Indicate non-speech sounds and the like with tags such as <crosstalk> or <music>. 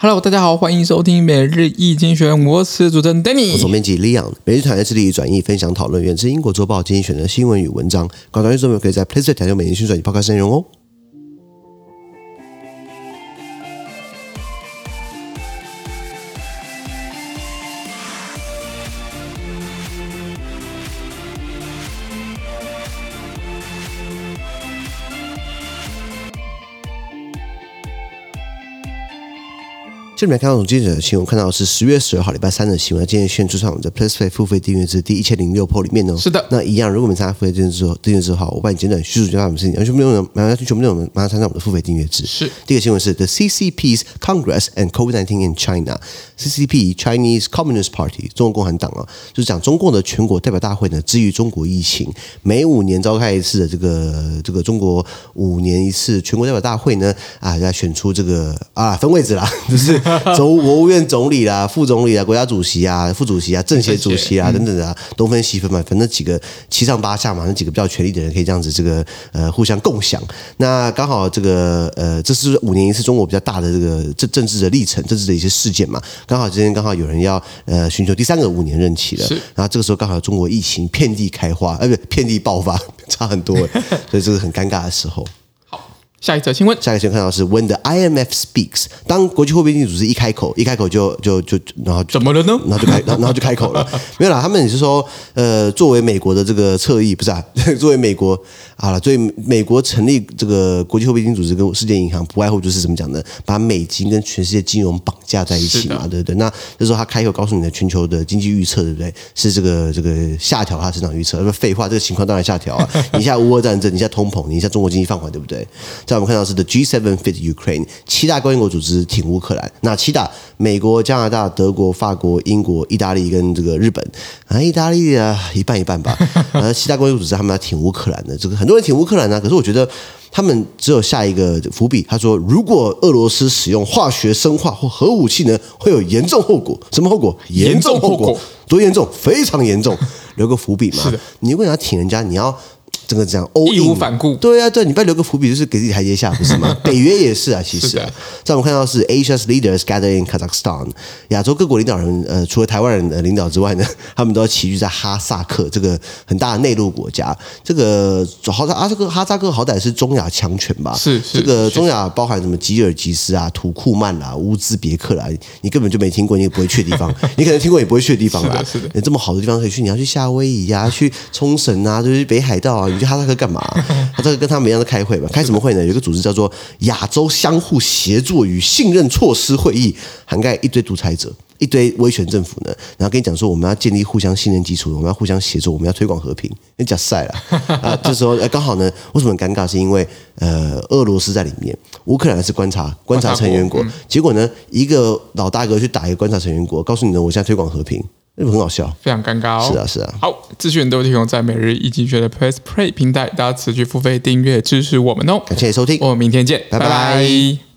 Hello，大家好，欢迎收听每日易经济学人，我是主持人 Danny，我总编辑 Leon。每日团队致力于转译、分享、讨论源自英国周报精选的新闻与文章。广大听众可以在 PressPlay 调用每日精选与 Podcast 内容哦。这里面看到从记者的新闻，看到的是十月十二号礼拜三的新闻。今天宣出上我们的 PressPlay 付费订阅制第一千零六铺里面呢。是的，那一样，如果你参加付费订阅制后，订阅制的话，我帮你简短叙述一下我们事情。完全不用，马上全部内容，马上参加我们的付费订阅制。是第一个新闻是 The CCP's Congress and COVID-19 in China。CCP Chinese Communist Party 中国共产党啊，就是讲中共的全国代表大会呢，至于中国疫情，每五年召开一次的这个这个中国五年一次全国代表大会呢，啊，要选出这个啊分位置啦，就是 <laughs> 中国务院总理啦、副总理啊、国家主席啊、副主席啊、政协主席啊等等的啊，东分西分嘛，反正几个七上八下嘛，那几个比较有权力的人可以这样子这个呃互相共享。那刚好这个呃，这是五年一次中国比较大的这个政政治的历程、政治的一些事件嘛。刚好今天刚好有人要呃寻求第三个五年任期了，然后这个时候刚好中国疫情遍地开花，呃不遍地爆发，<laughs> 差很多，<laughs> 所以这是很尴尬的时候。下一则新闻，下一个新闻看到是 When the IMF speaks，当国际货币基金组织一开口，一开口就就就然后怎么了呢？然后就开，然后就开口了，<laughs> 没有啦，他们也是说，呃，作为美国的这个侧翼，不是啊，<laughs> 作为美国好了，所以美国成立这个国际货币基金组织跟世界银行，不外乎就是怎么讲呢？把美金跟全世界金融绑架在一起嘛，对不对？那这时候他开口告诉你的全球的经济预测，对不对？是这个这个下调它的增长预测，那废话，这个情况当然下调啊！你现在乌俄战争，你现在通膨，你现在中国经济放缓，对不对？在我们看到是 The G7 fit Ukraine，七大工业国组织挺乌克兰。那七大，美国、加拿大、德国、法国、英国、意大利跟这个日本啊，意大利啊一半一半吧。<laughs> 呃，七大工业国组织他们要挺乌克兰的，这个很多人挺乌克兰啊。可是我觉得他们只有下一个伏笔。他说，如果俄罗斯使用化学、生化或核武器呢，会有严重后果。什么后果？严重后果。多严重？非常严重。<laughs> 留个伏笔嘛。是的。你如果要挺人家，你要。这个这样义无反顾，对啊，对，你不要留个伏笔，就是给自己台阶下，不是吗？<laughs> 北约也是啊，其实啊，在我们看到是 Asia's leaders Gathering Kazakhstan，亚洲各国领导人，呃，除了台湾人的领导之外呢，<laughs> 他们都要齐聚在哈萨克这个很大的内陆国家。这个好在啊，这个哈萨克好歹是中亚强权吧？是，是这个中亚包含什么吉尔吉斯啊、土库曼啦、乌兹别克啦，你根本就没听过，你也不会去的地方，<laughs> 你可能听过也不会去的地方啦。是的，是的，这么好的地方可以去，你要去夏威夷呀、啊，去冲绳啊，就是北海道啊。你去哈萨克干嘛？<laughs> 他这个跟他们一样在开会嘛？开什么会呢？有一个组织叫做亚洲相互协作与信任措施会议，涵盖一堆独裁者、一堆威权政府呢。然后跟你讲说，我们要建立互相信任基础，我们要互相协作，我们要推广和平。你讲晒了 <laughs> 啊！这时候刚好呢，为什么很尴尬？是因为呃，俄罗斯在里面，乌克兰是观察观察成员国。<laughs> 结果呢，一个老大哥去打一个观察成员国，告诉你呢，我现在推广和平。那很好笑，非常尴尬哦。是啊，是啊。好，资讯都提供在每日一经济学人的 Press Play 平台，大家持续付费订阅支持我们哦。感谢收听，我们明天见，拜拜。拜拜。